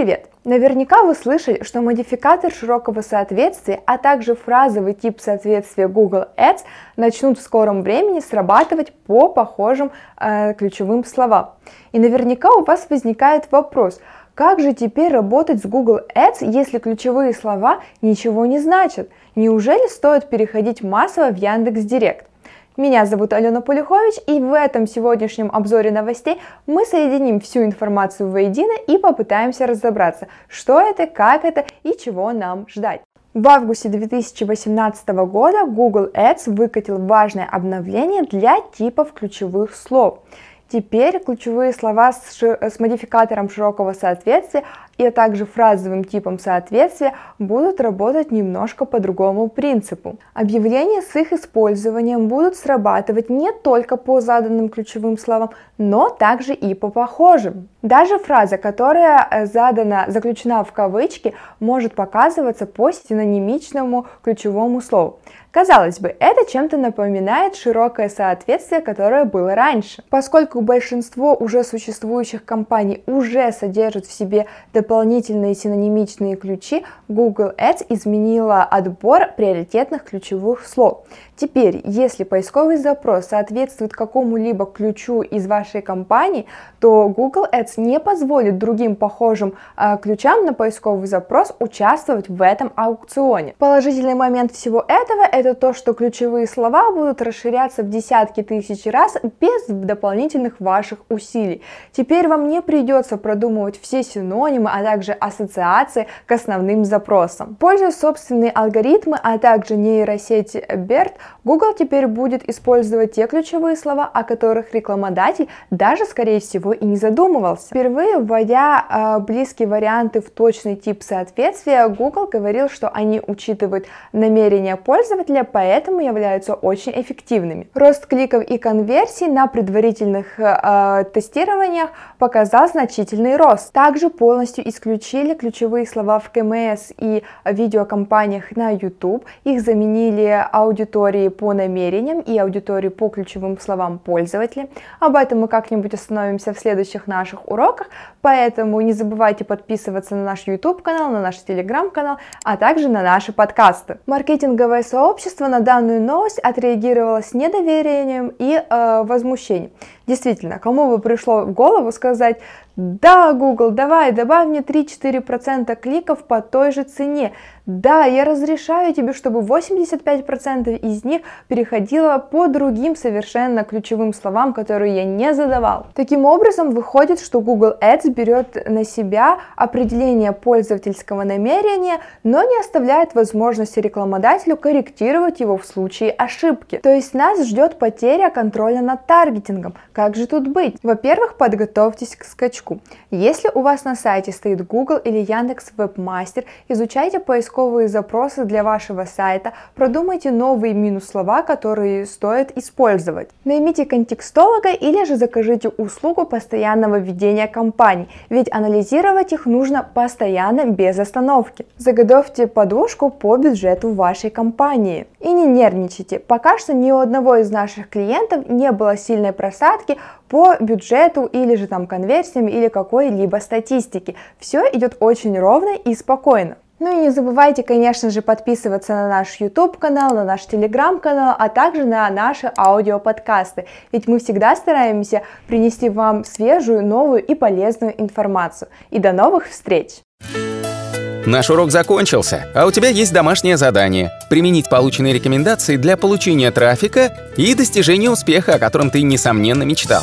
Привет! Наверняка вы слышали, что модификатор широкого соответствия, а также фразовый тип соответствия Google Ads начнут в скором времени срабатывать по похожим э, ключевым словам. И наверняка у вас возникает вопрос, как же теперь работать с Google Ads, если ключевые слова ничего не значат? Неужели стоит переходить массово в Яндекс Директ? Меня зовут Алена Полюхович, и в этом сегодняшнем обзоре новостей мы соединим всю информацию воедино и попытаемся разобраться, что это, как это и чего нам ждать. В августе 2018 года Google Ads выкатил важное обновление для типов ключевых слов. Теперь ключевые слова с, с модификатором широкого соответствия и также фразовым типом соответствия будут работать немножко по другому принципу. Объявления с их использованием будут срабатывать не только по заданным ключевым словам, но также и по похожим. Даже фраза, которая э, задана, заключена в кавычки, может показываться по синонимичному ключевому слову. Казалось бы, это чем-то напоминает широкое соответствие, которое было раньше. Поскольку большинство уже существующих компаний уже содержит в себе дополнительные синонимичные ключи, Google Ads изменила отбор приоритетных ключевых слов. Теперь, если поисковый запрос соответствует какому-либо ключу из вашей компании, то Google Ads не позволит другим похожим э, ключам на поисковый запрос участвовать в этом аукционе. Положительный момент всего этого это то, что ключевые слова будут расширяться в десятки тысяч раз без дополнительных ваших усилий. Теперь вам не придется продумывать все синонимы, а также ассоциации к основным запросам. Пользуясь собственные алгоритмы, а также нейросеть BERT, Google теперь будет использовать те ключевые слова, о которых рекламодатель даже, скорее всего, и не задумывался. Впервые вводя э, близкие варианты в точный тип соответствия, Google говорил, что они учитывают намерения пользователя, поэтому являются очень эффективными. Рост кликов и конверсий на предварительных э, тестированиях показал значительный рост. Также полностью исключили ключевые слова в КМС и видеокомпаниях на YouTube, их заменили аудитории по намерениям и аудитории по ключевым словам пользователя. Об этом мы как-нибудь остановимся в следующих наших уроках, поэтому не забывайте подписываться на наш YouTube канал, на наш Telegram канал, а также на наши подкасты. Маркетинговое сообщество на данную новость отреагировало с недоверием и э, возмущением. Действительно, кому бы пришло в голову сказать, да, Google, давай, добавь мне 3-4% кликов по той же цене. Да, я разрешаю тебе, чтобы 85% из них переходило по другим совершенно ключевым словам, которые я не задавал. Таким образом, выходит, что Google Ads берет на себя определение пользовательского намерения, но не оставляет возможности рекламодателю корректировать его в случае ошибки. То есть нас ждет потеря контроля над таргетингом. Как же тут быть? Во-первых, подготовьтесь к скачку. Если у вас на сайте стоит Google или Яндекс Вебмастер, изучайте поисковые запросы для вашего сайта, продумайте новые минус-слова, которые стоит использовать. Наймите контекстолога или же закажите услугу постоянного ведения кампаний, ведь анализировать их нужно постоянно без остановки. Заготовьте подушку по бюджету вашей компании. И не нервничайте, пока что ни у одного из наших клиентов не было сильной просадки по бюджету или же там конверсиям или какой-либо статистике. Все идет очень ровно и спокойно. Ну и не забывайте, конечно же, подписываться на наш YouTube канал, на наш Telegram канал, а также на наши аудиоподкасты, ведь мы всегда стараемся принести вам свежую, новую и полезную информацию. И до новых встреч! Наш урок закончился, а у тебя есть домашнее задание – применить полученные рекомендации для получения трафика и достижения успеха, о котором ты, несомненно, мечтал.